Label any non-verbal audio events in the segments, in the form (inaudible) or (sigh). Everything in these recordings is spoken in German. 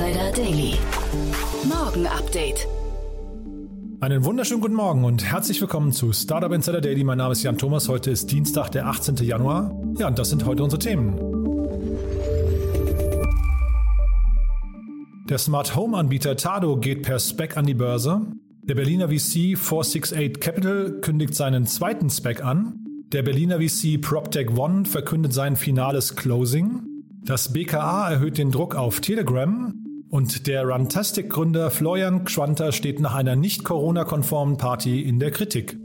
Insider Daily. Morgen Update. Einen wunderschönen guten Morgen und herzlich willkommen zu Startup Insider Daily. Mein Name ist Jan Thomas. Heute ist Dienstag, der 18. Januar. Ja, und das sind heute unsere Themen. Der Smart Home Anbieter Tado geht per Spec an die Börse. Der Berliner VC 468 Capital kündigt seinen zweiten Spec an. Der Berliner VC PropTech One verkündet sein finales Closing. Das BKA erhöht den Druck auf Telegram. Und der Runtastic-Gründer Florian Schwanter steht nach einer nicht Corona-konformen Party in der Kritik.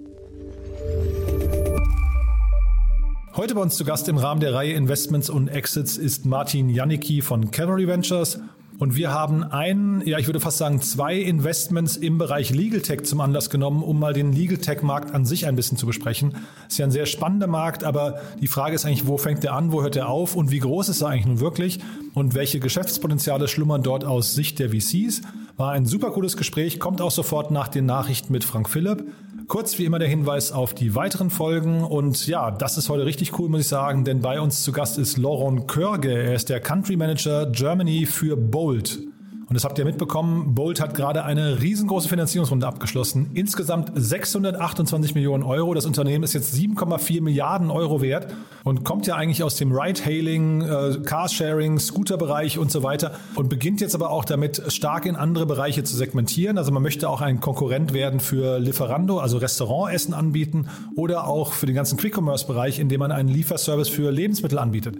Heute bei uns zu Gast im Rahmen der Reihe Investments und Exits ist Martin Janicki von Cavalry Ventures. Und wir haben ein, ja, ich würde fast sagen, zwei Investments im Bereich Legal Tech zum Anlass genommen, um mal den Legal Tech Markt an sich ein bisschen zu besprechen. Ist ja ein sehr spannender Markt, aber die Frage ist eigentlich, wo fängt er an, wo hört er auf und wie groß ist er eigentlich nun wirklich und welche Geschäftspotenziale schlummern dort aus Sicht der VCs? War ein super cooles Gespräch, kommt auch sofort nach den Nachrichten mit Frank Philipp. Kurz wie immer der Hinweis auf die weiteren Folgen und ja, das ist heute richtig cool, muss ich sagen, denn bei uns zu Gast ist Laurent Körge. Er ist der Country Manager Germany für Bolt. Und das habt ihr mitbekommen, Bolt hat gerade eine riesengroße Finanzierungsrunde abgeschlossen. Insgesamt 628 Millionen Euro. Das Unternehmen ist jetzt 7,4 Milliarden Euro wert und kommt ja eigentlich aus dem Ride-Hailing, äh, Carsharing, Scooter-Bereich und so weiter und beginnt jetzt aber auch damit, stark in andere Bereiche zu segmentieren. Also man möchte auch ein Konkurrent werden für Lieferando, also Restaurantessen anbieten oder auch für den ganzen Quick-Commerce-Bereich, indem man einen Lieferservice für Lebensmittel anbietet.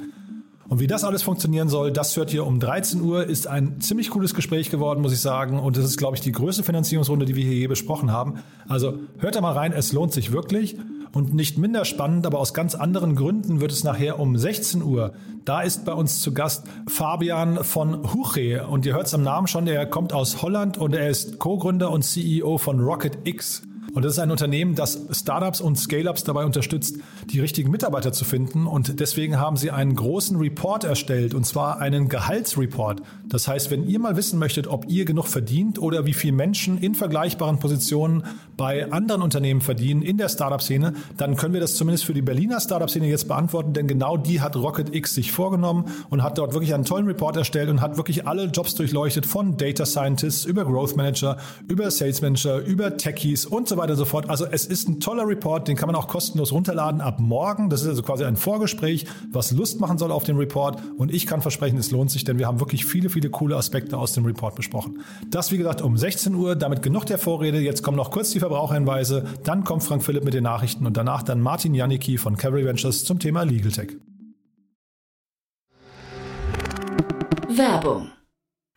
Und wie das alles funktionieren soll, das hört ihr um 13 Uhr. Ist ein ziemlich cooles Gespräch geworden, muss ich sagen. Und das ist, glaube ich, die größte Finanzierungsrunde, die wir hier je besprochen haben. Also hört da mal rein, es lohnt sich wirklich. Und nicht minder spannend, aber aus ganz anderen Gründen wird es nachher um 16 Uhr. Da ist bei uns zu Gast Fabian von Huche. Und ihr hört es am Namen schon, er kommt aus Holland und er ist Co-Gründer und CEO von Rocket X. Und das ist ein Unternehmen, das Startups und Scale-ups dabei unterstützt, die richtigen Mitarbeiter zu finden. Und deswegen haben sie einen großen Report erstellt, und zwar einen Gehaltsreport. Das heißt, wenn ihr mal wissen möchtet, ob ihr genug verdient oder wie viele Menschen in vergleichbaren Positionen bei anderen Unternehmen verdienen in der Startup-Szene, dann können wir das zumindest für die Berliner Startup-Szene jetzt beantworten, denn genau die hat Rocket X sich vorgenommen und hat dort wirklich einen tollen Report erstellt und hat wirklich alle Jobs durchleuchtet von Data Scientists über Growth Manager, über Sales Manager, über Techies und so weiter weiter so fort. Also es ist ein toller Report, den kann man auch kostenlos runterladen ab morgen. Das ist also quasi ein Vorgespräch, was Lust machen soll auf den Report. Und ich kann versprechen, es lohnt sich, denn wir haben wirklich viele, viele coole Aspekte aus dem Report besprochen. Das, wie gesagt, um 16 Uhr. Damit genug der Vorrede. Jetzt kommen noch kurz die Verbraucherhinweise. Dann kommt Frank Philipp mit den Nachrichten und danach dann Martin Janicki von Cavalry Ventures zum Thema Legal Tech. Werbung.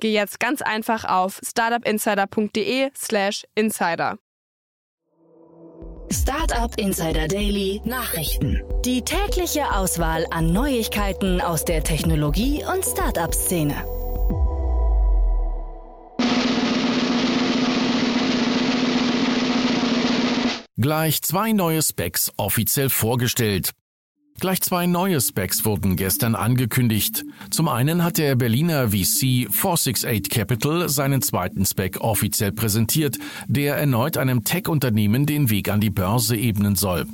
geh jetzt ganz einfach auf startupinsider.de/slash insider. Startup Insider Daily Nachrichten. Die tägliche Auswahl an Neuigkeiten aus der Technologie- und Startup-Szene. Gleich zwei neue Specs offiziell vorgestellt. Gleich zwei neue Specs wurden gestern angekündigt. Zum einen hat der Berliner VC 468 Capital seinen zweiten Spec offiziell präsentiert, der erneut einem Tech-Unternehmen den Weg an die Börse ebnen soll.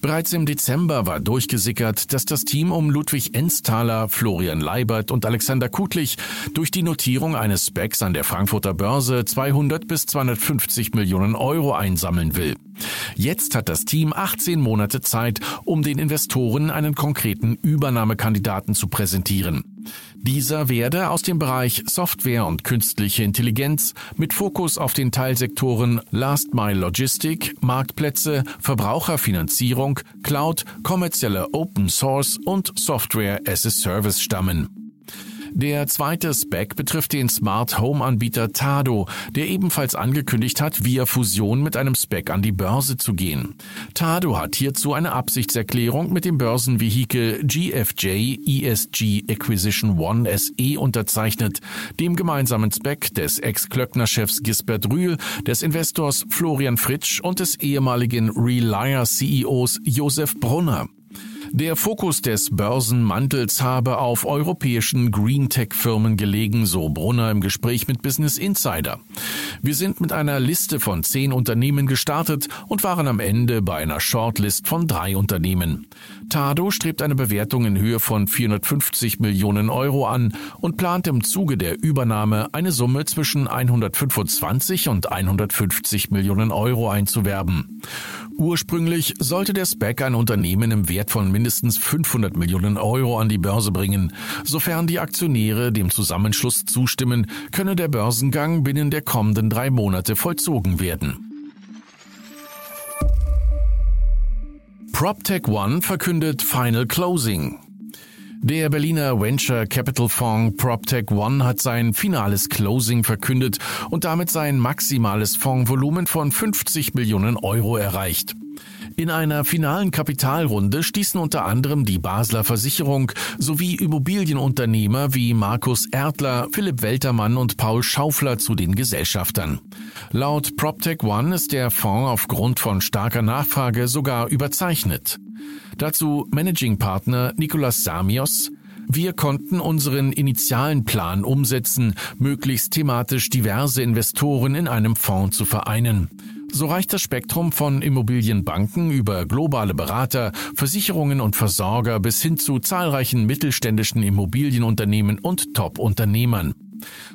Bereits im Dezember war durchgesickert, dass das Team um Ludwig Ensthaler, Florian Leibert und Alexander Kutlich durch die Notierung eines Specs an der Frankfurter Börse 200 bis 250 Millionen Euro einsammeln will. Jetzt hat das Team 18 Monate Zeit, um den Investoren einen konkreten Übernahmekandidaten zu präsentieren. Dieser werde aus dem Bereich Software und künstliche Intelligenz mit Fokus auf den Teilsektoren Last Mile Logistik, Marktplätze, Verbraucherfinanzierung, Cloud, kommerzielle Open Source und Software as a Service stammen. Der zweite Spec betrifft den Smart Home Anbieter Tado, der ebenfalls angekündigt hat, via Fusion mit einem Spec an die Börse zu gehen. Tado hat hierzu eine Absichtserklärung mit dem Börsenvehikel GFJ ESG Acquisition One SE unterzeichnet, dem gemeinsamen Spec des Ex-Klöckner-Chefs Gisbert Rühl, des Investors Florian Fritsch und des ehemaligen Relier CEOs Josef Brunner. Der Fokus des Börsenmantels habe auf europäischen Green-Tech-Firmen gelegen, so Brunner im Gespräch mit Business Insider. Wir sind mit einer Liste von zehn Unternehmen gestartet und waren am Ende bei einer Shortlist von drei Unternehmen. Tado strebt eine Bewertung in Höhe von 450 Millionen Euro an und plant im Zuge der Übernahme eine Summe zwischen 125 und 150 Millionen Euro einzuwerben. Ursprünglich sollte der SPAC ein Unternehmen im Wert von mindestens 500 Millionen Euro an die Börse bringen. Sofern die Aktionäre dem Zusammenschluss zustimmen, könne der Börsengang binnen der kommenden drei Monate vollzogen werden. PropTech One verkündet Final Closing. Der Berliner Venture Capital Fonds PropTech One hat sein finales Closing verkündet und damit sein maximales Fondsvolumen von 50 Millionen Euro erreicht. In einer finalen Kapitalrunde stießen unter anderem die Basler Versicherung sowie Immobilienunternehmer wie Markus Erdler, Philipp Weltermann und Paul Schaufler zu den Gesellschaftern. Laut PropTech One ist der Fonds aufgrund von starker Nachfrage sogar überzeichnet. Dazu Managing Partner Nicolas Samios. Wir konnten unseren initialen Plan umsetzen, möglichst thematisch diverse Investoren in einem Fonds zu vereinen. So reicht das Spektrum von Immobilienbanken über globale Berater, Versicherungen und Versorger bis hin zu zahlreichen mittelständischen Immobilienunternehmen und Top-Unternehmern.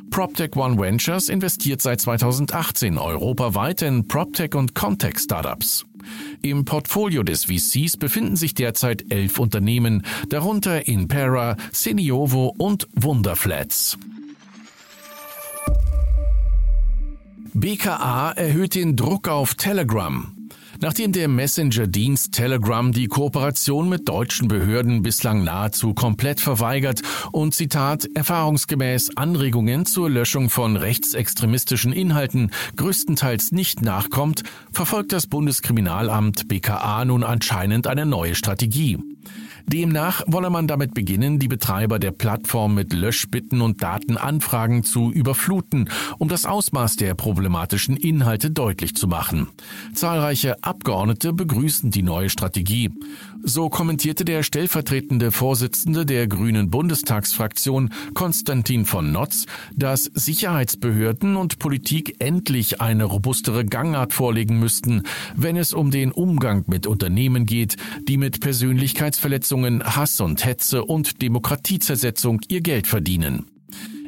PropTech One Ventures investiert seit 2018 europaweit in PropTech und Contech Startups. Im Portfolio des VCs befinden sich derzeit elf Unternehmen, darunter Inpera, Seniovo und Wunderflats. BKA erhöht den Druck auf Telegram. Nachdem der Messenger-Dienst Telegram die Kooperation mit deutschen Behörden bislang nahezu komplett verweigert und Zitat erfahrungsgemäß Anregungen zur Löschung von rechtsextremistischen Inhalten größtenteils nicht nachkommt, verfolgt das Bundeskriminalamt BKA nun anscheinend eine neue Strategie. Demnach wolle man damit beginnen, die Betreiber der Plattform mit Löschbitten und Datenanfragen zu überfluten, um das Ausmaß der problematischen Inhalte deutlich zu machen. Zahlreiche Abgeordnete begrüßen die neue Strategie. So kommentierte der stellvertretende Vorsitzende der Grünen Bundestagsfraktion Konstantin von Notz, dass Sicherheitsbehörden und Politik endlich eine robustere Gangart vorlegen müssten, wenn es um den Umgang mit Unternehmen geht, die mit Persönlichkeitsverletzungen, Hass und Hetze und Demokratiezersetzung ihr Geld verdienen.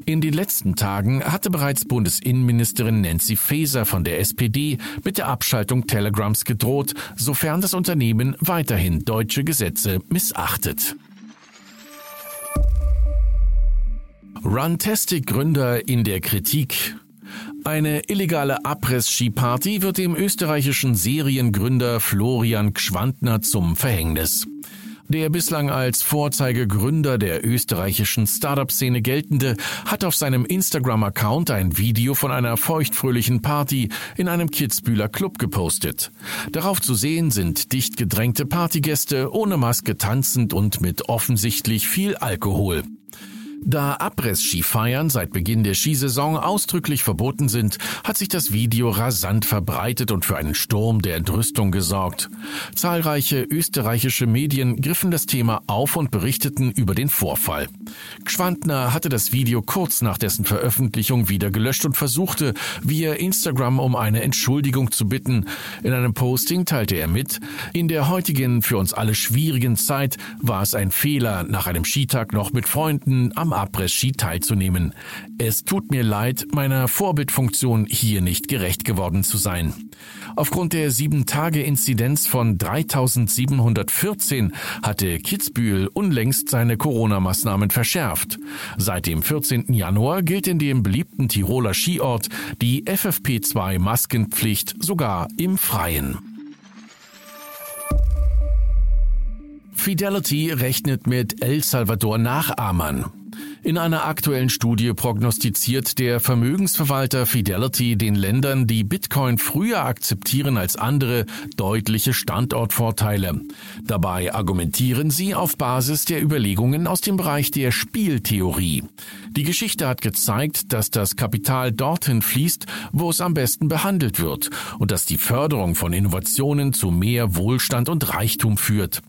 In den letzten Tagen hatte bereits Bundesinnenministerin Nancy Faeser von der SPD mit der Abschaltung Telegrams gedroht, sofern das Unternehmen weiterhin deutsche Gesetze missachtet. Runtastic-Gründer in der Kritik. Eine illegale Abriss-Ski-Party wird dem österreichischen Seriengründer Florian Gschwandner zum Verhängnis. Der bislang als Vorzeigegründer der österreichischen Startup-Szene geltende hat auf seinem Instagram-Account ein Video von einer feuchtfröhlichen Party in einem Kitzbühler Club gepostet. Darauf zu sehen sind dicht gedrängte Partygäste ohne Maske tanzend und mit offensichtlich viel Alkohol. Da Abriss-Skifeiern seit Beginn der Skisaison ausdrücklich verboten sind, hat sich das Video rasant verbreitet und für einen Sturm der Entrüstung gesorgt. Zahlreiche österreichische Medien griffen das Thema auf und berichteten über den Vorfall. Gschwandner hatte das Video kurz nach dessen Veröffentlichung wieder gelöscht und versuchte, via Instagram um eine Entschuldigung zu bitten. In einem Posting teilte er mit, in der heutigen für uns alle schwierigen Zeit war es ein Fehler, nach einem Skitag noch mit Freunden am Abriss-Ski teilzunehmen. Es tut mir leid, meiner Vorbildfunktion hier nicht gerecht geworden zu sein. Aufgrund der 7-Tage-Inzidenz von 3714 hatte Kitzbühel unlängst seine Corona-Maßnahmen verschärft. Seit dem 14. Januar gilt in dem beliebten Tiroler Skiort die FFP2-Maskenpflicht sogar im Freien. Fidelity rechnet mit El Salvador Nachahmern. In einer aktuellen Studie prognostiziert der Vermögensverwalter Fidelity den Ländern, die Bitcoin früher akzeptieren als andere, deutliche Standortvorteile. Dabei argumentieren sie auf Basis der Überlegungen aus dem Bereich der Spieltheorie. Die Geschichte hat gezeigt, dass das Kapital dorthin fließt, wo es am besten behandelt wird und dass die Förderung von Innovationen zu mehr Wohlstand und Reichtum führt.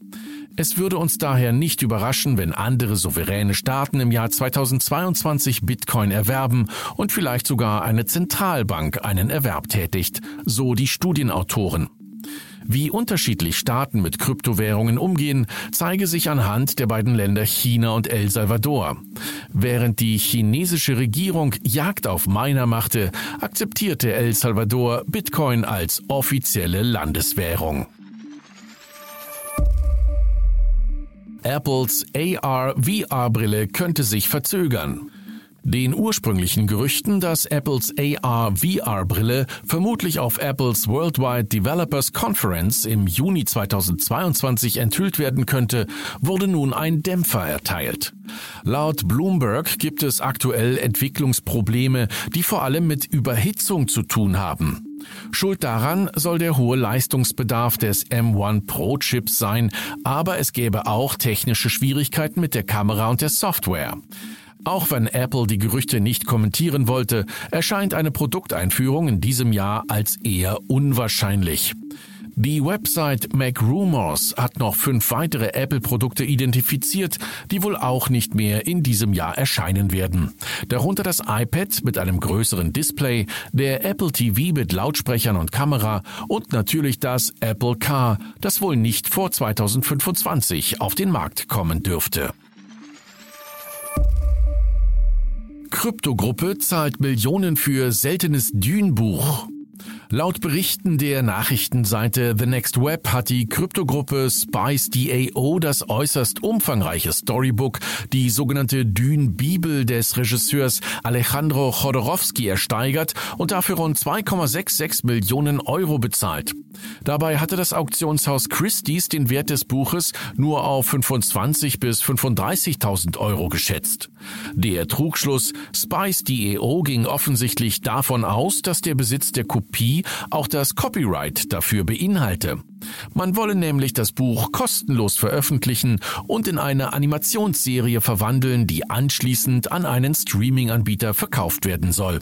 Es würde uns daher nicht überraschen, wenn andere souveräne Staaten im Jahr 2022 Bitcoin erwerben und vielleicht sogar eine Zentralbank einen Erwerb tätigt, so die Studienautoren. Wie unterschiedlich Staaten mit Kryptowährungen umgehen, zeige sich anhand der beiden Länder China und El Salvador. Während die chinesische Regierung Jagd auf Miner machte, akzeptierte El Salvador Bitcoin als offizielle Landeswährung. Apples AR-VR-Brille könnte sich verzögern. Den ursprünglichen Gerüchten, dass Apples AR-VR-Brille vermutlich auf Apples Worldwide Developers Conference im Juni 2022 enthüllt werden könnte, wurde nun ein Dämpfer erteilt. Laut Bloomberg gibt es aktuell Entwicklungsprobleme, die vor allem mit Überhitzung zu tun haben. Schuld daran soll der hohe Leistungsbedarf des M1 Pro Chips sein, aber es gäbe auch technische Schwierigkeiten mit der Kamera und der Software. Auch wenn Apple die Gerüchte nicht kommentieren wollte, erscheint eine Produkteinführung in diesem Jahr als eher unwahrscheinlich. Die Website MacRumors hat noch fünf weitere Apple-Produkte identifiziert, die wohl auch nicht mehr in diesem Jahr erscheinen werden. Darunter das iPad mit einem größeren Display, der Apple TV mit Lautsprechern und Kamera und natürlich das Apple Car, das wohl nicht vor 2025 auf den Markt kommen dürfte. Kryptogruppe zahlt Millionen für seltenes Dünbuch. Laut Berichten der Nachrichtenseite The Next Web hat die Kryptogruppe Spice DAO das äußerst umfangreiche Storybook, die sogenannte Dune-Bibel des Regisseurs Alejandro Chodorowski ersteigert und dafür rund 2,66 Millionen Euro bezahlt. Dabei hatte das Auktionshaus Christie's den Wert des Buches nur auf 25 bis 35.000 Euro geschätzt. Der Trugschluss Spice DAO ging offensichtlich davon aus, dass der Besitz der Kopie auch das Copyright dafür beinhalte. Man wolle nämlich das Buch kostenlos veröffentlichen und in eine Animationsserie verwandeln, die anschließend an einen Streaming-Anbieter verkauft werden soll.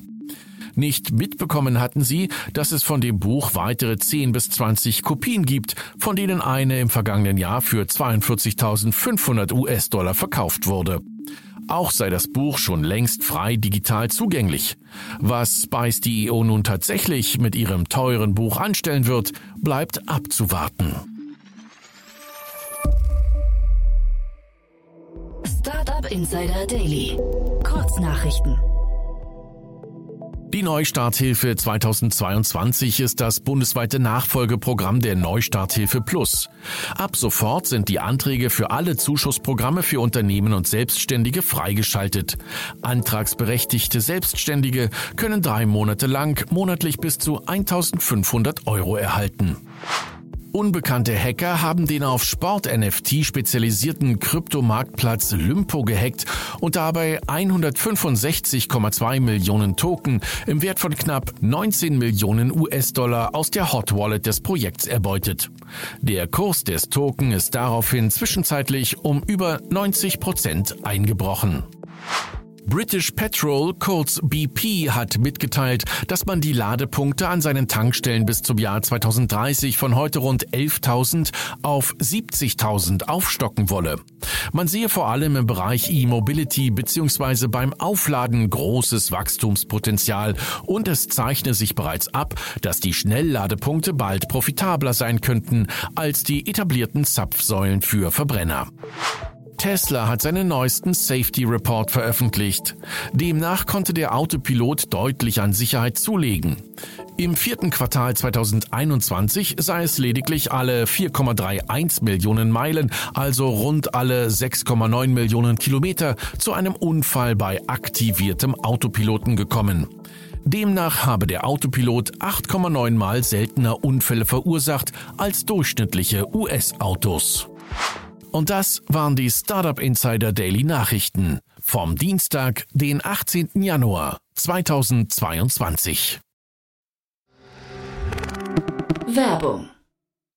Nicht mitbekommen hatten sie, dass es von dem Buch weitere 10 bis 20 Kopien gibt, von denen eine im vergangenen Jahr für 42.500 US-Dollar verkauft wurde. Auch sei das Buch schon längst frei digital zugänglich. Was Spice.io nun tatsächlich mit ihrem teuren Buch anstellen wird, bleibt abzuwarten. Startup Insider Daily. Kurznachrichten. Die Neustarthilfe 2022 ist das bundesweite Nachfolgeprogramm der Neustarthilfe Plus. Ab sofort sind die Anträge für alle Zuschussprogramme für Unternehmen und Selbstständige freigeschaltet. Antragsberechtigte Selbstständige können drei Monate lang monatlich bis zu 1500 Euro erhalten. Unbekannte Hacker haben den auf Sport-NFT spezialisierten Kryptomarktplatz Lympo gehackt und dabei 165,2 Millionen Token im Wert von knapp 19 Millionen US-Dollar aus der Hot Wallet des Projekts erbeutet. Der Kurs des Token ist daraufhin zwischenzeitlich um über 90 Prozent eingebrochen. British Petrol, kurz BP, hat mitgeteilt, dass man die Ladepunkte an seinen Tankstellen bis zum Jahr 2030 von heute rund 11.000 auf 70.000 aufstocken wolle. Man sehe vor allem im Bereich E-Mobility bzw. beim Aufladen großes Wachstumspotenzial und es zeichne sich bereits ab, dass die Schnellladepunkte bald profitabler sein könnten als die etablierten Zapfsäulen für Verbrenner. Tesla hat seinen neuesten Safety Report veröffentlicht. Demnach konnte der Autopilot deutlich an Sicherheit zulegen. Im vierten Quartal 2021 sei es lediglich alle 4,31 Millionen Meilen, also rund alle 6,9 Millionen Kilometer, zu einem Unfall bei aktiviertem Autopiloten gekommen. Demnach habe der Autopilot 8,9 mal seltener Unfälle verursacht als durchschnittliche US-Autos. Und das waren die Startup Insider Daily Nachrichten vom Dienstag, den 18. Januar 2022. Werbung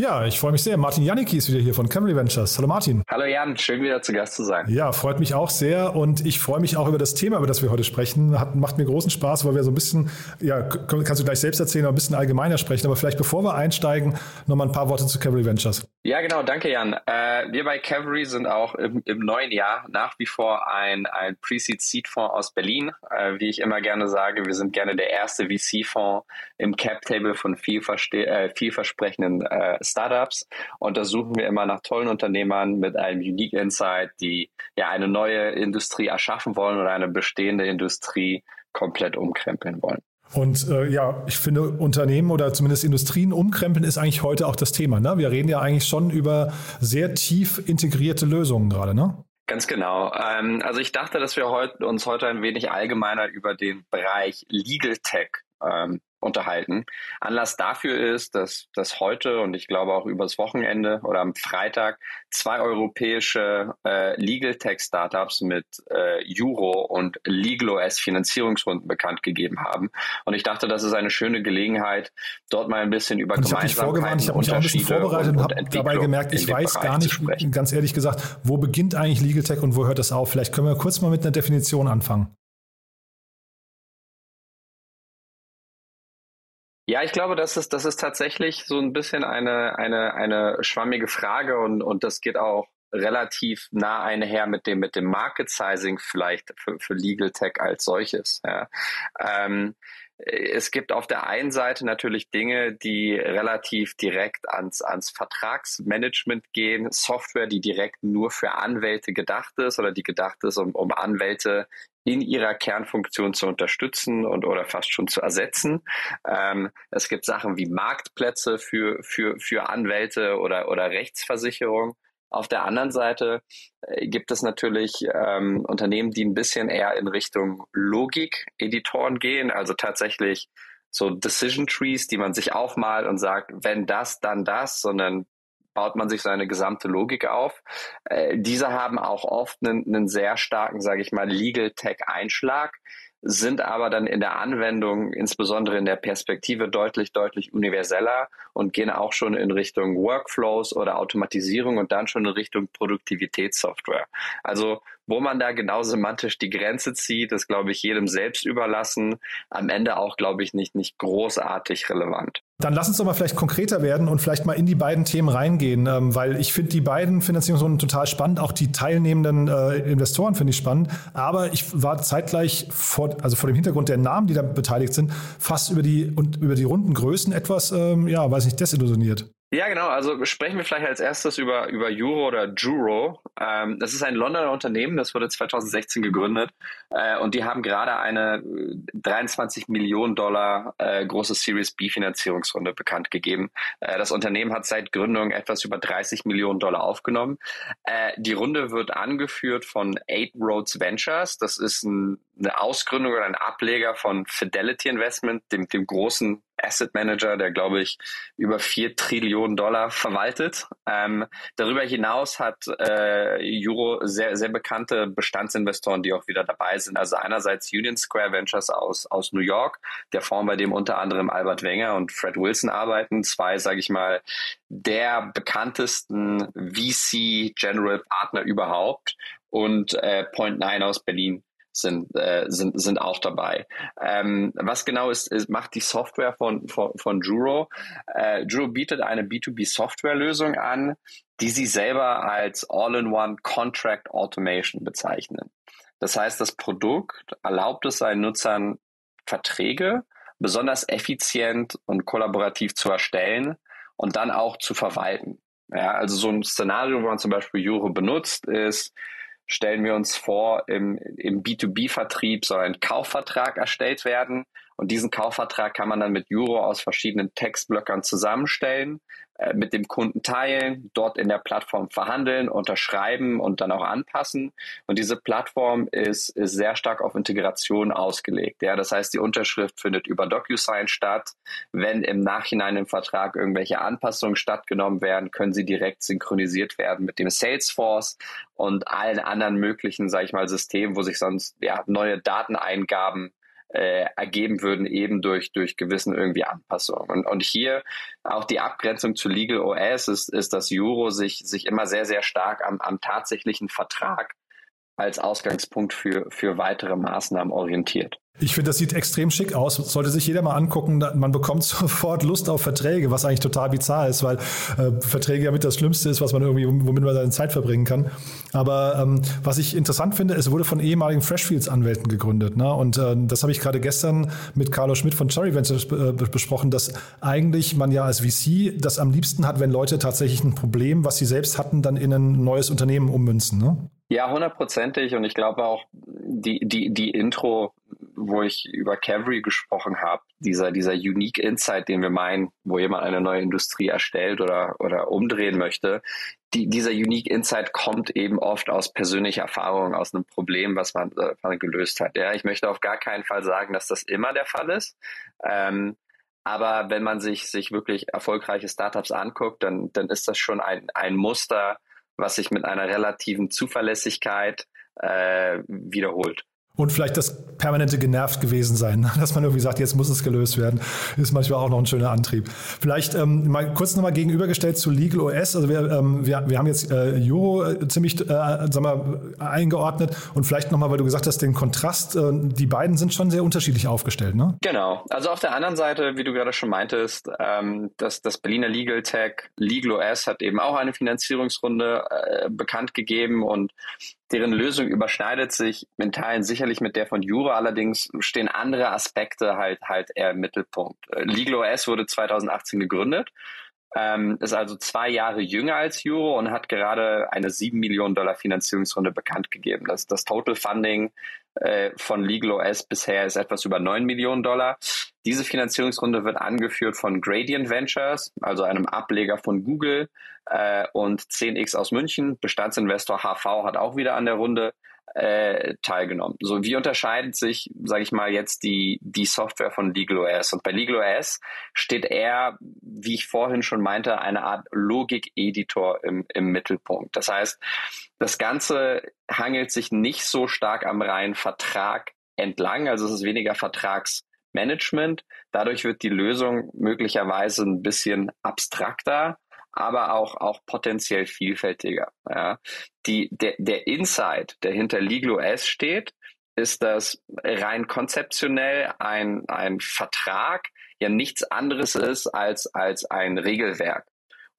Ja, ich freue mich sehr. Martin Janicki ist wieder hier von Camry Ventures. Hallo Martin. Hallo Jan, schön wieder zu Gast zu sein. Ja, freut mich auch sehr und ich freue mich auch über das Thema, über das wir heute sprechen. Hat, macht mir großen Spaß, weil wir so ein bisschen, ja, kannst du gleich selbst erzählen, ein bisschen allgemeiner sprechen. Aber vielleicht bevor wir einsteigen, nochmal ein paar Worte zu Cavalry Ventures. Ja, genau, danke Jan. Äh, wir bei Cavalry sind auch im, im, neuen Jahr nach wie vor ein, ein Pre-Seed-Seed-Fonds aus Berlin. Äh, wie ich immer gerne sage, wir sind gerne der erste VC-Fonds im Cap-Table von äh, vielversprechenden äh, Startups. Und da suchen wir immer nach tollen Unternehmern mit einem Unique Insight, die ja eine neue Industrie erschaffen wollen oder eine bestehende Industrie komplett umkrempeln wollen. Und äh, ja, ich finde, Unternehmen oder zumindest Industrien umkrempeln ist eigentlich heute auch das Thema. Ne? Wir reden ja eigentlich schon über sehr tief integrierte Lösungen gerade, ne? Ganz genau. Ähm, also ich dachte, dass wir heut, uns heute ein wenig allgemeiner über den Bereich Legal Tech ähm, unterhalten. Anlass dafür ist, dass, dass heute und ich glaube auch übers Wochenende oder am Freitag zwei europäische äh, Legal Tech Startups mit äh, Euro und LegalOS Finanzierungsrunden bekannt gegeben haben. Und ich dachte, das ist eine schöne Gelegenheit, dort mal ein bisschen über und ich Gemeinsamkeiten, ich habe mich auch ein bisschen vorbereitet und, und habe dabei gemerkt, ich weiß Bereich gar nicht, ganz ehrlich gesagt, wo beginnt eigentlich Legal Tech und wo hört das auf? Vielleicht können wir kurz mal mit einer Definition anfangen. Ja, ich glaube, das ist, das ist tatsächlich so ein bisschen eine, eine, eine schwammige Frage und, und das geht auch relativ nah einher mit dem, mit dem Market Sizing vielleicht für, für Legal Tech als solches. Ja. Ähm, es gibt auf der einen Seite natürlich Dinge, die relativ direkt ans, ans Vertragsmanagement gehen, Software, die direkt nur für Anwälte gedacht ist oder die gedacht ist, um, um Anwälte in ihrer Kernfunktion zu unterstützen und oder fast schon zu ersetzen. Ähm, es gibt Sachen wie Marktplätze für, für, für Anwälte oder, oder Rechtsversicherung. Auf der anderen Seite äh, gibt es natürlich ähm, Unternehmen, die ein bisschen eher in Richtung Logik-Editoren gehen, also tatsächlich so Decision Trees, die man sich aufmalt und sagt, wenn das, dann das, sondern baut man sich seine gesamte Logik auf. Äh, diese haben auch oft einen, einen sehr starken, sage ich mal, Legal Tech Einschlag sind aber dann in der Anwendung, insbesondere in der Perspektive, deutlich, deutlich universeller und gehen auch schon in Richtung Workflows oder Automatisierung und dann schon in Richtung Produktivitätssoftware. Also wo man da genau semantisch die Grenze zieht, ist, glaube ich, jedem selbst überlassen. Am Ende auch, glaube ich, nicht, nicht großartig relevant. Dann lass uns doch mal vielleicht konkreter werden und vielleicht mal in die beiden Themen reingehen, ähm, weil ich finde die beiden Finanzierungsrunden total spannend. Auch die teilnehmenden äh, Investoren finde ich spannend. Aber ich war zeitgleich vor, also vor dem Hintergrund der Namen, die da beteiligt sind, fast über die und über die Rundengrößen etwas, ähm, ja, weiß nicht, desillusioniert. Ja, genau. Also sprechen wir vielleicht als erstes über, über Juro oder Juro. Ähm, das ist ein Londoner Unternehmen, das wurde 2016 gegründet äh, und die haben gerade eine 23 äh, Millionen Dollar äh, große Series B Finanzierungsrunde bekannt gegeben. Äh, das Unternehmen hat seit Gründung etwas über 30 Millionen Dollar aufgenommen. Äh, die Runde wird angeführt von Eight Roads Ventures. Das ist ein, eine Ausgründung oder ein Ableger von Fidelity Investment, dem, dem großen Asset Manager, der glaube ich über vier Trillionen Dollar verwaltet. Ähm, darüber hinaus hat äh, Euro sehr, sehr bekannte Bestandsinvestoren, die auch wieder dabei sind. Also einerseits Union Square Ventures aus, aus New York, der Fonds, bei dem unter anderem Albert Wenger und Fred Wilson arbeiten. Zwei, sage ich mal, der bekanntesten VC General Partner überhaupt und äh, Point Nine aus Berlin sind, äh, sind, sind auch dabei. Ähm, was genau ist, ist, macht die Software von, von, von Juro? Äh, Juro bietet eine B2B-Softwarelösung an, die sie selber als All-in-One Contract Automation bezeichnen. Das heißt, das Produkt erlaubt es seinen Nutzern, Verträge besonders effizient und kollaborativ zu erstellen und dann auch zu verwalten. Ja, also so ein Szenario, wo man zum Beispiel Juro benutzt, ist, stellen wir uns vor, im, im B2B-Vertrieb soll ein Kaufvertrag erstellt werden. Und diesen Kaufvertrag kann man dann mit Euro aus verschiedenen Textblöckern zusammenstellen, äh, mit dem Kunden teilen, dort in der Plattform verhandeln, unterschreiben und dann auch anpassen. Und diese Plattform ist, ist sehr stark auf Integration ausgelegt. Ja, das heißt, die Unterschrift findet über DocuSign statt. Wenn im Nachhinein im Vertrag irgendwelche Anpassungen stattgenommen werden, können sie direkt synchronisiert werden mit dem Salesforce und allen anderen möglichen, sage ich mal, Systemen, wo sich sonst ja, neue Dateneingaben äh, ergeben würden, eben durch, durch gewissen irgendwie Anpassungen. Und, und hier auch die Abgrenzung zu Legal OS ist, ist, dass Euro sich, sich immer sehr, sehr stark am, am tatsächlichen Vertrag als Ausgangspunkt für, für weitere Maßnahmen orientiert. Ich finde, das sieht extrem schick aus. Sollte sich jeder mal angucken. Man bekommt (laughs) sofort Lust auf Verträge, was eigentlich total bizarr ist, weil äh, Verträge ja mit das Schlimmste ist, was man irgendwie, womit man seine Zeit verbringen kann. Aber ähm, was ich interessant finde, es wurde von ehemaligen Freshfields-Anwälten gegründet. Ne? Und äh, das habe ich gerade gestern mit Carlo Schmidt von Cherry Ventures äh, besprochen, dass eigentlich man ja als VC das am liebsten hat, wenn Leute tatsächlich ein Problem, was sie selbst hatten, dann in ein neues Unternehmen ummünzen. Ne? Ja, hundertprozentig. Und ich glaube auch, die, die, die Intro, wo ich über Cavalry gesprochen habe, dieser, dieser Unique Insight, den wir meinen, wo jemand eine neue Industrie erstellt oder, oder umdrehen möchte, die, dieser Unique Insight kommt eben oft aus persönlicher Erfahrung, aus einem Problem, was man, äh, man gelöst hat. Ja, ich möchte auf gar keinen Fall sagen, dass das immer der Fall ist. Ähm, aber wenn man sich, sich wirklich erfolgreiche Startups anguckt, dann, dann ist das schon ein, ein Muster, was sich mit einer relativen Zuverlässigkeit äh, wiederholt. Und vielleicht das permanente genervt gewesen sein, (laughs) dass man irgendwie sagt, jetzt muss es gelöst werden, ist manchmal auch noch ein schöner Antrieb. Vielleicht ähm, mal kurz nochmal gegenübergestellt zu Legal OS. Also wir, ähm, wir, wir haben jetzt äh, Euro äh, ziemlich äh, sag mal, eingeordnet und vielleicht nochmal, weil du gesagt hast, den Kontrast, äh, die beiden sind schon sehr unterschiedlich aufgestellt, ne? Genau. Also auf der anderen Seite, wie du gerade schon meintest, ähm, das, das Berliner Legal Tech, Legal OS hat eben auch eine Finanzierungsrunde äh, bekannt gegeben und deren Lösung überschneidet sich in Teilen sicherlich mit der von Jura, allerdings stehen andere Aspekte halt halt eher im Mittelpunkt. Äh, LegalOS wurde 2018 gegründet, ähm, ist also zwei Jahre jünger als Juro und hat gerade eine 7 Millionen Dollar Finanzierungsrunde bekannt gegeben. Das, das Total Funding äh, von LegalOS bisher ist etwas über 9 Millionen Dollar. Diese Finanzierungsrunde wird angeführt von Gradient Ventures, also einem Ableger von Google äh, und 10x aus München. Bestandsinvestor HV hat auch wieder an der Runde äh, teilgenommen. So, wie unterscheidet sich, sage ich mal, jetzt die, die Software von LegalOS? Und bei LegalOS steht eher, wie ich vorhin schon meinte, eine Art Logik-Editor im, im Mittelpunkt. Das heißt, das Ganze hangelt sich nicht so stark am reinen Vertrag entlang, also es ist weniger Vertragsmanagement. Dadurch wird die Lösung möglicherweise ein bisschen abstrakter aber auch, auch potenziell vielfältiger. Ja. Die, der, der Insight, der hinter LegalOS steht, ist, dass rein konzeptionell ein, ein Vertrag ja nichts anderes ist als, als ein Regelwerk.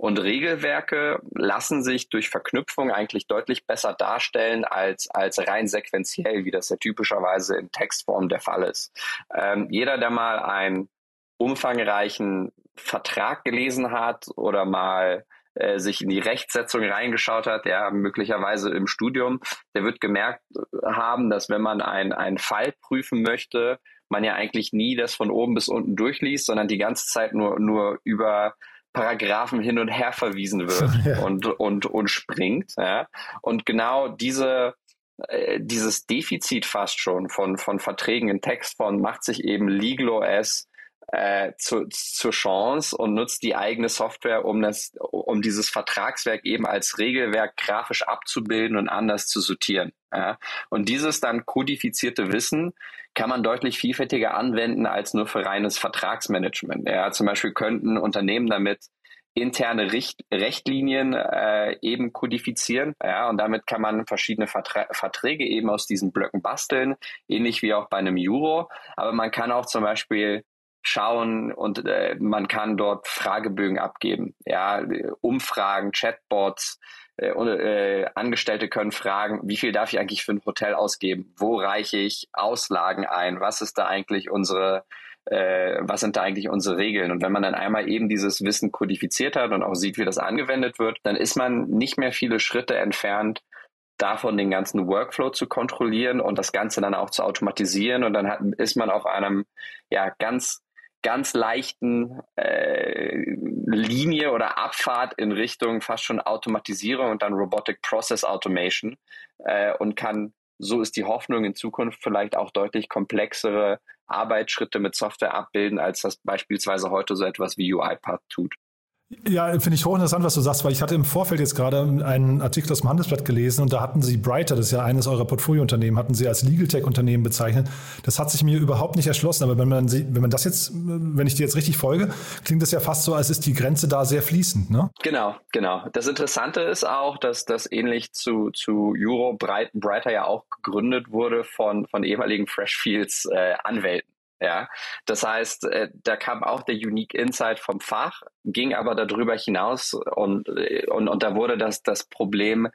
Und Regelwerke lassen sich durch Verknüpfung eigentlich deutlich besser darstellen als, als rein sequenziell, wie das ja typischerweise in Textform der Fall ist. Ähm, jeder, der mal ein umfangreichen Vertrag gelesen hat oder mal äh, sich in die Rechtsetzung reingeschaut hat, ja, möglicherweise im Studium, der wird gemerkt haben, dass wenn man einen Fall prüfen möchte, man ja eigentlich nie das von oben bis unten durchliest, sondern die ganze Zeit nur, nur über Paragraphen hin und her verwiesen (laughs) wird ja. und, und, und springt. Ja. Und genau diese, äh, dieses Defizit fast schon von, von Verträgen in Textform macht sich eben LegalOS äh, zu, zur Chance und nutzt die eigene Software, um das, um dieses Vertragswerk eben als Regelwerk grafisch abzubilden und anders zu sortieren. Ja. Und dieses dann kodifizierte Wissen kann man deutlich vielfältiger anwenden als nur für reines Vertragsmanagement. Ja. Zum Beispiel könnten Unternehmen damit interne Richt Rechtlinien äh, eben kodifizieren. Ja, und damit kann man verschiedene Vertra Verträge eben aus diesen Blöcken basteln, ähnlich wie auch bei einem Euro. Aber man kann auch zum Beispiel schauen und äh, man kann dort Fragebögen abgeben. Ja, Umfragen, Chatbots, äh, äh, Angestellte können fragen, wie viel darf ich eigentlich für ein Hotel ausgeben? Wo reiche ich Auslagen ein? Was ist da eigentlich unsere äh, was sind da eigentlich unsere Regeln? Und wenn man dann einmal eben dieses Wissen kodifiziert hat und auch sieht, wie das angewendet wird, dann ist man nicht mehr viele Schritte entfernt, davon den ganzen Workflow zu kontrollieren und das Ganze dann auch zu automatisieren. Und dann hat, ist man auf einem ja ganz ganz leichten äh, Linie oder Abfahrt in Richtung fast schon Automatisierung und dann Robotic Process Automation äh, und kann, so ist die Hoffnung in Zukunft vielleicht auch deutlich komplexere Arbeitsschritte mit Software abbilden, als das beispielsweise heute so etwas wie UiPath tut. Ja, finde ich hochinteressant, was du sagst, weil ich hatte im Vorfeld jetzt gerade einen Artikel aus dem Handelsblatt gelesen und da hatten sie Brighter, das ist ja eines eurer Portfoliounternehmen, hatten sie als Legal Tech Unternehmen bezeichnet. Das hat sich mir überhaupt nicht erschlossen, aber wenn man, wenn man das jetzt, wenn ich dir jetzt richtig folge, klingt das ja fast so, als ist die Grenze da sehr fließend, ne? Genau, genau. Das Interessante ist auch, dass das ähnlich zu, zu Euro Brighter ja auch gegründet wurde von, von ehemaligen Freshfields äh, Anwälten. Ja, das heißt, äh, da kam auch der Unique Insight vom Fach, ging aber darüber hinaus und, äh, und, und da wurde das, das Problem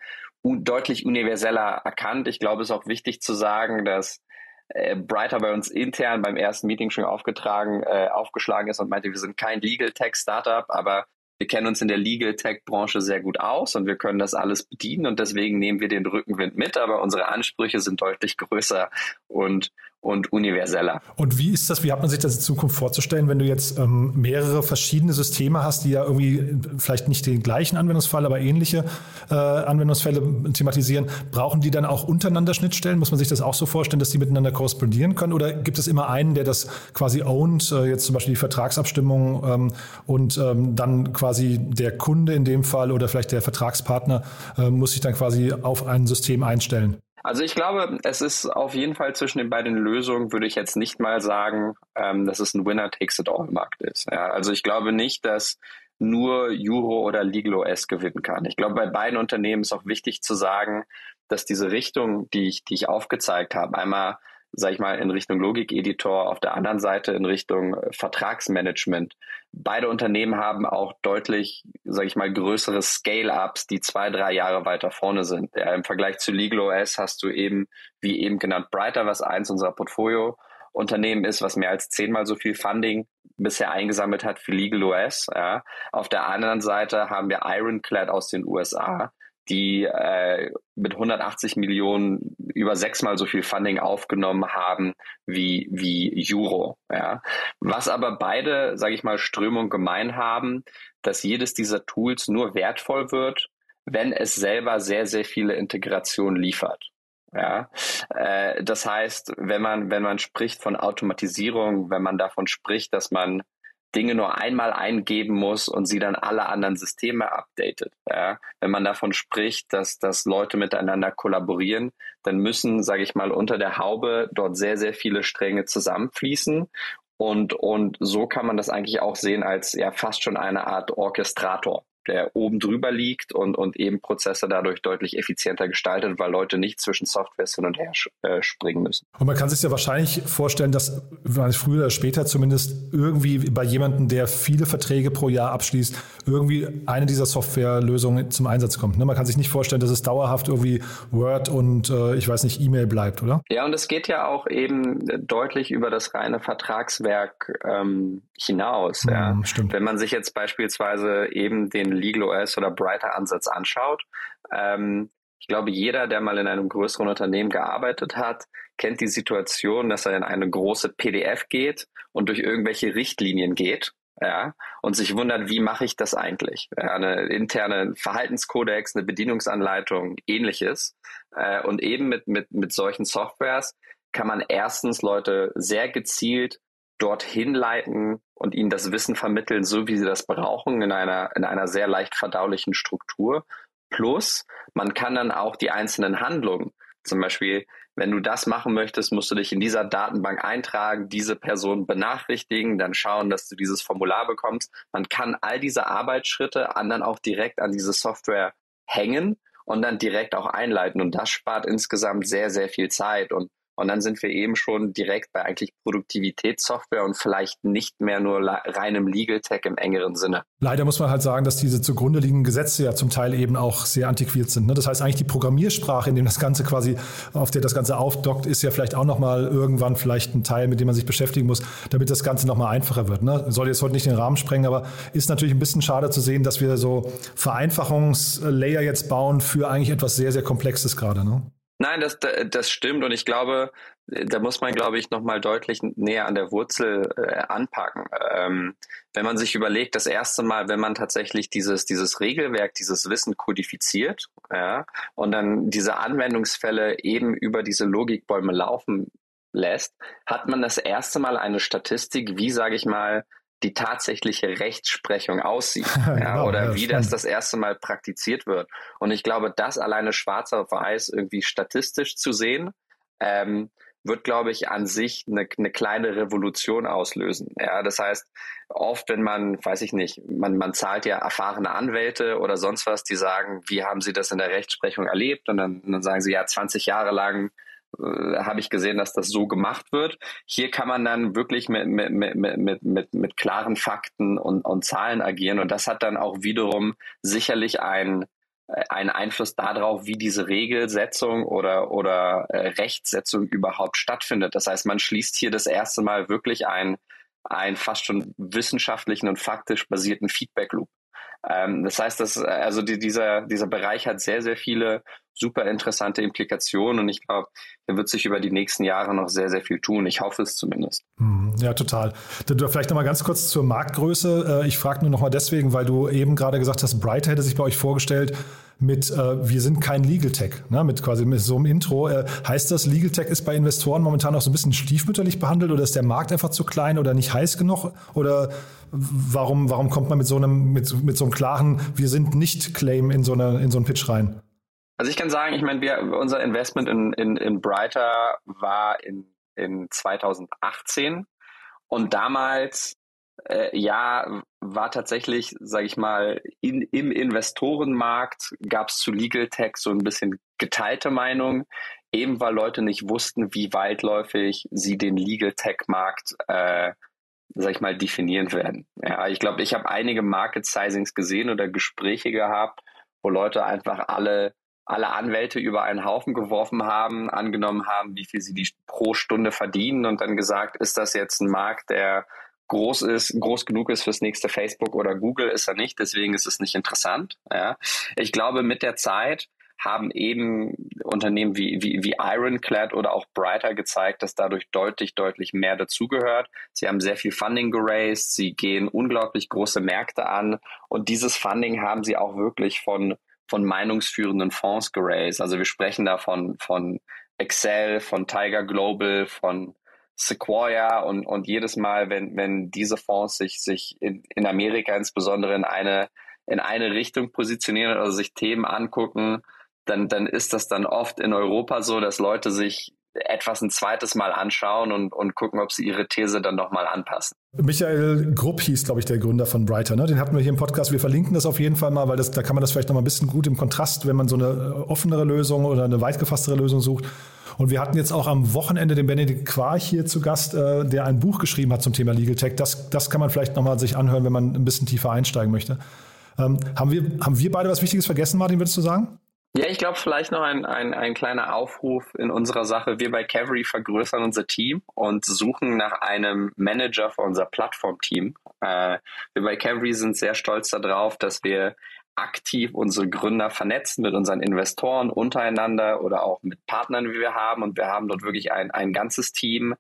deutlich universeller erkannt. Ich glaube, es ist auch wichtig zu sagen, dass äh, Brighter bei uns intern beim ersten Meeting schon aufgetragen, äh, aufgeschlagen ist und meinte, wir sind kein Legal Tech Startup, aber wir kennen uns in der Legal Tech Branche sehr gut aus und wir können das alles bedienen und deswegen nehmen wir den Rückenwind mit, aber unsere Ansprüche sind deutlich größer und und universeller. Und wie ist das, wie hat man sich das in Zukunft vorzustellen, wenn du jetzt ähm, mehrere verschiedene Systeme hast, die ja irgendwie vielleicht nicht den gleichen Anwendungsfall, aber ähnliche äh, Anwendungsfälle thematisieren, brauchen die dann auch untereinander Schnittstellen? Muss man sich das auch so vorstellen, dass die miteinander korrespondieren können? Oder gibt es immer einen, der das quasi ownt, äh, jetzt zum Beispiel die Vertragsabstimmung ähm, und ähm, dann quasi der Kunde in dem Fall oder vielleicht der Vertragspartner äh, muss sich dann quasi auf ein System einstellen? Also ich glaube, es ist auf jeden Fall zwischen den beiden Lösungen, würde ich jetzt nicht mal sagen, ähm, dass es ein Winner-Takes-it-all-Markt ist. Ja, also ich glaube nicht, dass nur Euro oder LegalOS gewinnen kann. Ich glaube, bei beiden Unternehmen ist auch wichtig zu sagen, dass diese Richtung, die ich, die ich aufgezeigt habe, einmal sage ich mal, in Richtung Logik-Editor, auf der anderen Seite in Richtung äh, Vertragsmanagement. Beide Unternehmen haben auch deutlich, sage ich mal, größere Scale-Ups, die zwei, drei Jahre weiter vorne sind. Ja, Im Vergleich zu LegalOS hast du eben, wie eben genannt, Brighter, was eins unserer Portfolio-Unternehmen ist, was mehr als zehnmal so viel Funding bisher eingesammelt hat für LegalOS. Ja. Auf der anderen Seite haben wir Ironclad aus den USA, die äh, mit 180 Millionen über sechsmal so viel Funding aufgenommen haben wie, wie Euro. Ja. Was aber beide, sage ich mal, Strömungen gemein haben, dass jedes dieser Tools nur wertvoll wird, wenn es selber sehr, sehr viele Integrationen liefert. Ja, äh, das heißt, wenn man, wenn man spricht von Automatisierung, wenn man davon spricht, dass man Dinge nur einmal eingeben muss und sie dann alle anderen Systeme updatet. Ja? Wenn man davon spricht, dass, dass Leute miteinander kollaborieren, dann müssen, sage ich mal, unter der Haube dort sehr, sehr viele Stränge zusammenfließen. Und, und so kann man das eigentlich auch sehen als ja fast schon eine Art Orchestrator. Der oben drüber liegt und, und eben Prozesse dadurch deutlich effizienter gestaltet, weil Leute nicht zwischen Softwares hin und her äh, springen müssen. Und man kann sich ja wahrscheinlich vorstellen, dass früher oder später zumindest irgendwie bei jemandem, der viele Verträge pro Jahr abschließt, irgendwie eine dieser Softwarelösungen zum Einsatz kommt. Ne? Man kann sich nicht vorstellen, dass es dauerhaft irgendwie Word und äh, ich weiß nicht, E-Mail bleibt, oder? Ja, und es geht ja auch eben deutlich über das reine Vertragswerk ähm, hinaus. Mhm, ja. Stimmt. Wenn man sich jetzt beispielsweise eben den Legal OS oder Brighter Ansatz anschaut, ähm, ich glaube, jeder, der mal in einem größeren Unternehmen gearbeitet hat, kennt die Situation, dass er in eine große PDF geht und durch irgendwelche Richtlinien geht ja, und sich wundert, wie mache ich das eigentlich? Ja, eine interne Verhaltenskodex, eine Bedienungsanleitung, ähnliches. Äh, und eben mit, mit, mit solchen Softwares kann man erstens Leute sehr gezielt dorthin leiten und ihnen das Wissen vermitteln, so wie sie das brauchen, in einer, in einer sehr leicht verdaulichen Struktur. Plus, man kann dann auch die einzelnen Handlungen, zum Beispiel wenn du das machen möchtest, musst du dich in dieser Datenbank eintragen, diese Person benachrichtigen, dann schauen, dass du dieses Formular bekommst. Man kann all diese Arbeitsschritte anderen auch direkt an diese Software hängen und dann direkt auch einleiten. Und das spart insgesamt sehr, sehr viel Zeit. Und und dann sind wir eben schon direkt bei eigentlich Produktivitätssoftware und vielleicht nicht mehr nur reinem Legal Tech im engeren Sinne. Leider muss man halt sagen, dass diese zugrunde liegenden Gesetze ja zum Teil eben auch sehr antiquiert sind. Ne? Das heißt eigentlich die Programmiersprache, in dem das Ganze quasi, auf der das Ganze aufdockt, ist ja vielleicht auch nochmal irgendwann vielleicht ein Teil, mit dem man sich beschäftigen muss, damit das Ganze nochmal einfacher wird. Ne? Soll jetzt heute nicht den Rahmen sprengen, aber ist natürlich ein bisschen schade zu sehen, dass wir so Vereinfachungslayer jetzt bauen für eigentlich etwas sehr, sehr Komplexes gerade. Ne? Nein, das, das stimmt und ich glaube, da muss man, glaube ich, nochmal deutlich näher an der Wurzel äh, anpacken. Ähm, wenn man sich überlegt, das erste Mal, wenn man tatsächlich dieses, dieses Regelwerk, dieses Wissen kodifiziert, ja, und dann diese Anwendungsfälle eben über diese Logikbäume laufen lässt, hat man das erste Mal eine Statistik, wie, sage ich mal, die tatsächliche Rechtsprechung aussieht (laughs) ja, genau, oder ja, wie das das erste Mal praktiziert wird. Und ich glaube, das alleine schwarz auf weiß irgendwie statistisch zu sehen, ähm, wird, glaube ich, an sich eine, eine kleine Revolution auslösen. Ja, das heißt, oft, wenn man, weiß ich nicht, man, man zahlt ja erfahrene Anwälte oder sonst was, die sagen, wie haben sie das in der Rechtsprechung erlebt? Und dann, dann sagen sie, ja, 20 Jahre lang äh, habe ich gesehen, dass das so gemacht wird. Hier kann man dann wirklich mit, mit, mit, mit, mit, mit klaren Fakten und, und Zahlen agieren. Und das hat dann auch wiederum sicherlich ein, äh, einen Einfluss darauf, wie diese Regelsetzung oder, oder äh, Rechtsetzung überhaupt stattfindet. Das heißt, man schließt hier das erste Mal wirklich ein, einen fast schon wissenschaftlichen und faktisch basierten Feedback-Loop. Ähm, das heißt, dass, also die, dieser, dieser Bereich hat sehr, sehr viele super interessante Implikationen und ich glaube, da wird sich über die nächsten Jahre noch sehr, sehr viel tun. Ich hoffe es zumindest. Hm, ja, total. Vielleicht noch mal ganz kurz zur Marktgröße. Äh, ich frage nur noch mal deswegen, weil du eben gerade gesagt hast, Bright hätte sich bei euch vorgestellt mit äh, wir sind kein Legal Tech, ne, mit quasi mit so einem Intro. Äh, heißt das, Legal Tech ist bei Investoren momentan noch so ein bisschen stiefmütterlich behandelt oder ist der Markt einfach zu klein oder nicht heiß genug? Oder warum, warum kommt man mit so einem, mit, mit so einem klaren, wir sind nicht Claim in so, eine, in so einen Pitch rein? Also ich kann sagen, ich meine, wir, unser Investment in, in, in Brighter war in, in 2018 und damals äh, ja, war tatsächlich, sage ich mal, in, im Investorenmarkt gab es zu Legal Tech so ein bisschen geteilte Meinung, eben weil Leute nicht wussten, wie weitläufig sie den Legal Tech Markt, äh, sag ich mal, definieren werden. Ja, ich glaube, ich habe einige Market Sizings gesehen oder Gespräche gehabt, wo Leute einfach alle alle Anwälte über einen Haufen geworfen haben, angenommen haben, wie viel sie die pro Stunde verdienen und dann gesagt, ist das jetzt ein Markt, der groß ist, groß genug ist fürs nächste Facebook oder Google, ist er nicht, deswegen ist es nicht interessant. Ja. Ich glaube, mit der Zeit haben eben Unternehmen wie, wie, wie Ironclad oder auch Brighter gezeigt, dass dadurch deutlich, deutlich mehr dazugehört. Sie haben sehr viel Funding geraced, sie gehen unglaublich große Märkte an und dieses Funding haben sie auch wirklich von von meinungsführenden Fonds geraced. Also wir sprechen da von, von Excel, von Tiger Global, von Sequoia und, und jedes Mal, wenn, wenn diese Fonds sich, sich in, in Amerika insbesondere in eine, in eine Richtung positionieren oder sich Themen angucken, dann, dann ist das dann oft in Europa so, dass Leute sich etwas ein zweites Mal anschauen und, und gucken, ob sie ihre These dann nochmal anpassen. Michael Grupp hieß, glaube ich, der Gründer von Brighter. Ne? Den hatten wir hier im Podcast. Wir verlinken das auf jeden Fall mal, weil das, da kann man das vielleicht noch mal ein bisschen gut im Kontrast, wenn man so eine äh, offenere Lösung oder eine weit gefasstere Lösung sucht. Und wir hatten jetzt auch am Wochenende den Benedikt Quarch hier zu Gast, äh, der ein Buch geschrieben hat zum Thema Legal Tech. Das, das kann man vielleicht nochmal sich anhören, wenn man ein bisschen tiefer einsteigen möchte. Ähm, haben, wir, haben wir beide was Wichtiges vergessen, Martin, würdest du sagen? Ja, ich glaube vielleicht noch ein, ein, ein kleiner Aufruf in unserer Sache. Wir bei Cavalry vergrößern unser Team und suchen nach einem Manager für unser Plattformteam. Äh, wir bei Cavalry sind sehr stolz darauf, dass wir aktiv unsere Gründer vernetzen mit unseren Investoren untereinander oder auch mit Partnern, wie wir haben. Und wir haben dort wirklich ein, ein ganzes Team,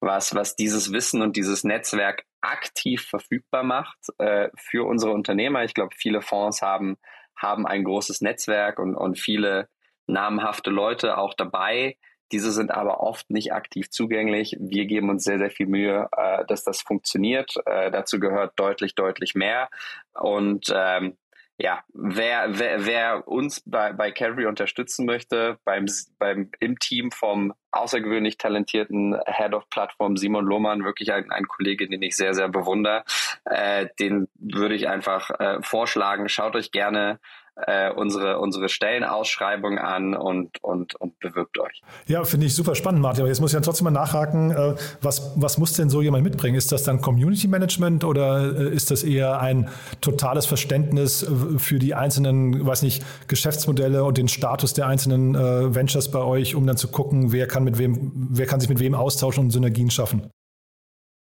was, was dieses Wissen und dieses Netzwerk aktiv verfügbar macht äh, für unsere Unternehmer. Ich glaube, viele Fonds haben haben ein großes Netzwerk und, und viele namhafte Leute auch dabei. Diese sind aber oft nicht aktiv zugänglich. Wir geben uns sehr, sehr viel Mühe, äh, dass das funktioniert. Äh, dazu gehört deutlich, deutlich mehr. Und ähm, ja, wer, wer, wer uns bei, bei Calvary unterstützen möchte, beim, beim, im Team vom außergewöhnlich talentierten Head of Platform Simon Lohmann, wirklich ein, ein Kollege, den ich sehr, sehr bewundere, äh, den würde ich einfach äh, vorschlagen, schaut euch gerne äh, unsere, unsere Stellenausschreibung an und, und, und bewirbt euch. Ja, finde ich super spannend, Martin. Aber jetzt muss ich dann trotzdem mal nachhaken, äh, was, was muss denn so jemand mitbringen? Ist das dann Community Management oder äh, ist das eher ein totales Verständnis äh, für die einzelnen, weiß nicht, Geschäftsmodelle und den Status der einzelnen äh, Ventures bei euch, um dann zu gucken, wer kann mit wem, wer kann sich mit wem austauschen und Synergien schaffen?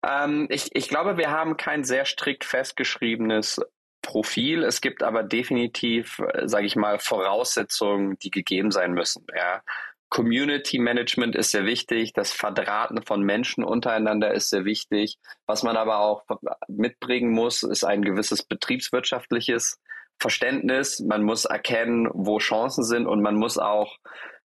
Ähm, ich, ich glaube, wir haben kein sehr strikt festgeschriebenes Profil. Es gibt aber definitiv, äh, sage ich mal, Voraussetzungen, die gegeben sein müssen. Ja. Community Management ist sehr wichtig, das Verdrahten von Menschen untereinander ist sehr wichtig. Was man aber auch mitbringen muss, ist ein gewisses betriebswirtschaftliches Verständnis. Man muss erkennen, wo Chancen sind und man muss auch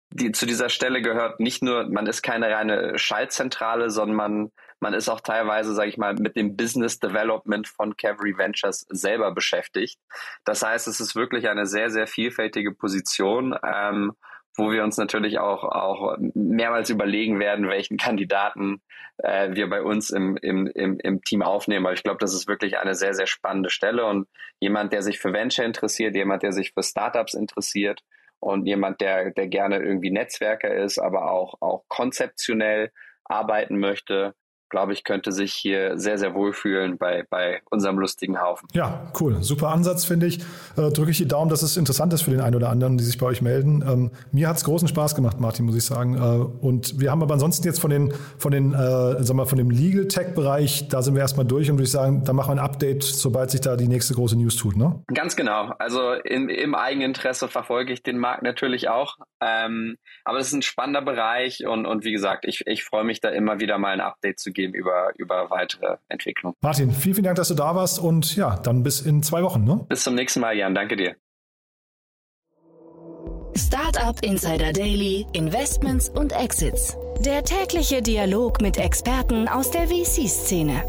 die, zu dieser Stelle gehört nicht nur, man ist keine reine Schaltzentrale, sondern man man ist auch teilweise, sage ich mal, mit dem Business Development von Cavalry Ventures selber beschäftigt. Das heißt, es ist wirklich eine sehr, sehr vielfältige Position. Ähm, wo wir uns natürlich auch, auch mehrmals überlegen werden, welchen Kandidaten äh, wir bei uns im, im, im, im Team aufnehmen. Aber ich glaube, das ist wirklich eine sehr, sehr spannende Stelle und jemand, der sich für Venture interessiert, jemand, der sich für Startups interessiert und jemand, der, der gerne irgendwie Netzwerker ist, aber auch, auch konzeptionell arbeiten möchte, glaube ich, könnte sich hier sehr, sehr wohlfühlen bei, bei unserem lustigen Haufen. Ja, cool. Super Ansatz, finde ich. Äh, Drücke ich die Daumen, dass es interessant ist für den einen oder anderen, die sich bei euch melden. Ähm, mir hat es großen Spaß gemacht, Martin, muss ich sagen. Äh, und wir haben aber ansonsten jetzt von den, von den, äh, sagen wir, von dem Legal Tech-Bereich, da sind wir erstmal durch und würde ich sagen, da machen wir ein Update, sobald sich da die nächste große News tut, ne? Ganz genau. Also in, im Eigeninteresse verfolge ich den Markt natürlich auch. Ähm, aber es ist ein spannender Bereich und, und wie gesagt, ich, ich freue mich da immer wieder mal ein Update zu geben über, über weitere Entwicklungen. Martin, vielen, vielen Dank, dass du da warst und ja, dann bis in zwei Wochen. Ne? Bis zum nächsten Mal, Jan. Danke dir. Startup Insider Daily, Investments und Exits. Der tägliche Dialog mit Experten aus der VC-Szene.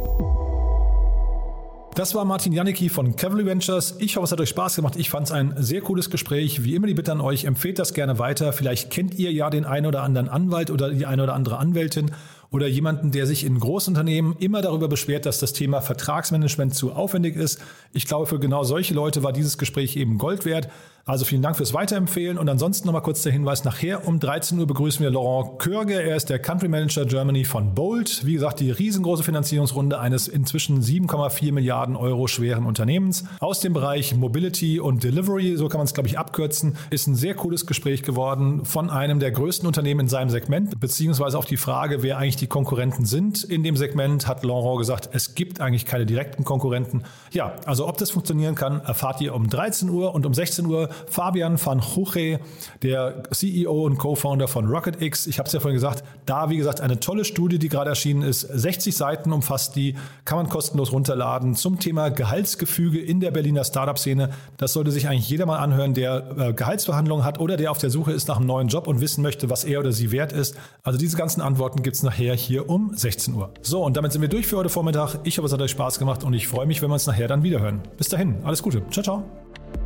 Das war Martin Janicki von Cavalry Ventures. Ich hoffe, es hat euch Spaß gemacht. Ich fand es ein sehr cooles Gespräch. Wie immer die Bitte an euch, empfehlt das gerne weiter. Vielleicht kennt ihr ja den einen oder anderen Anwalt oder die eine oder andere Anwältin oder jemanden, der sich in Großunternehmen immer darüber beschwert, dass das Thema Vertragsmanagement zu aufwendig ist. Ich glaube, für genau solche Leute war dieses Gespräch eben Gold wert. Also vielen Dank fürs Weiterempfehlen und ansonsten nochmal kurz der Hinweis, nachher um 13 Uhr begrüßen wir Laurent Körge. Er ist der Country Manager Germany von Bolt. Wie gesagt, die riesengroße Finanzierungsrunde eines inzwischen 7,4 Milliarden Euro schweren Unternehmens aus dem Bereich Mobility und Delivery, so kann man es glaube ich abkürzen, ist ein sehr cooles Gespräch geworden von einem der größten Unternehmen in seinem Segment, beziehungsweise auf die Frage, wer eigentlich die Konkurrenten sind in dem Segment, hat Laurent gesagt, es gibt eigentlich keine direkten Konkurrenten. Ja, also ob das funktionieren kann, erfahrt ihr um 13 Uhr und um 16 Uhr Fabian van Huche, der CEO und Co-Founder von RocketX. Ich habe es ja vorhin gesagt, da wie gesagt eine tolle Studie, die gerade erschienen ist. 60 Seiten umfasst die, kann man kostenlos runterladen zum Thema Gehaltsgefüge in der Berliner Startup-Szene. Das sollte sich eigentlich jeder mal anhören, der äh, Gehaltsverhandlungen hat oder der auf der Suche ist nach einem neuen Job und wissen möchte, was er oder sie wert ist. Also diese ganzen Antworten gibt es nachher hier um 16 Uhr. So, und damit sind wir durch für heute Vormittag. Ich hoffe, es hat euch Spaß gemacht und ich freue mich, wenn wir uns nachher dann wiederhören. Bis dahin, alles Gute. Ciao, ciao.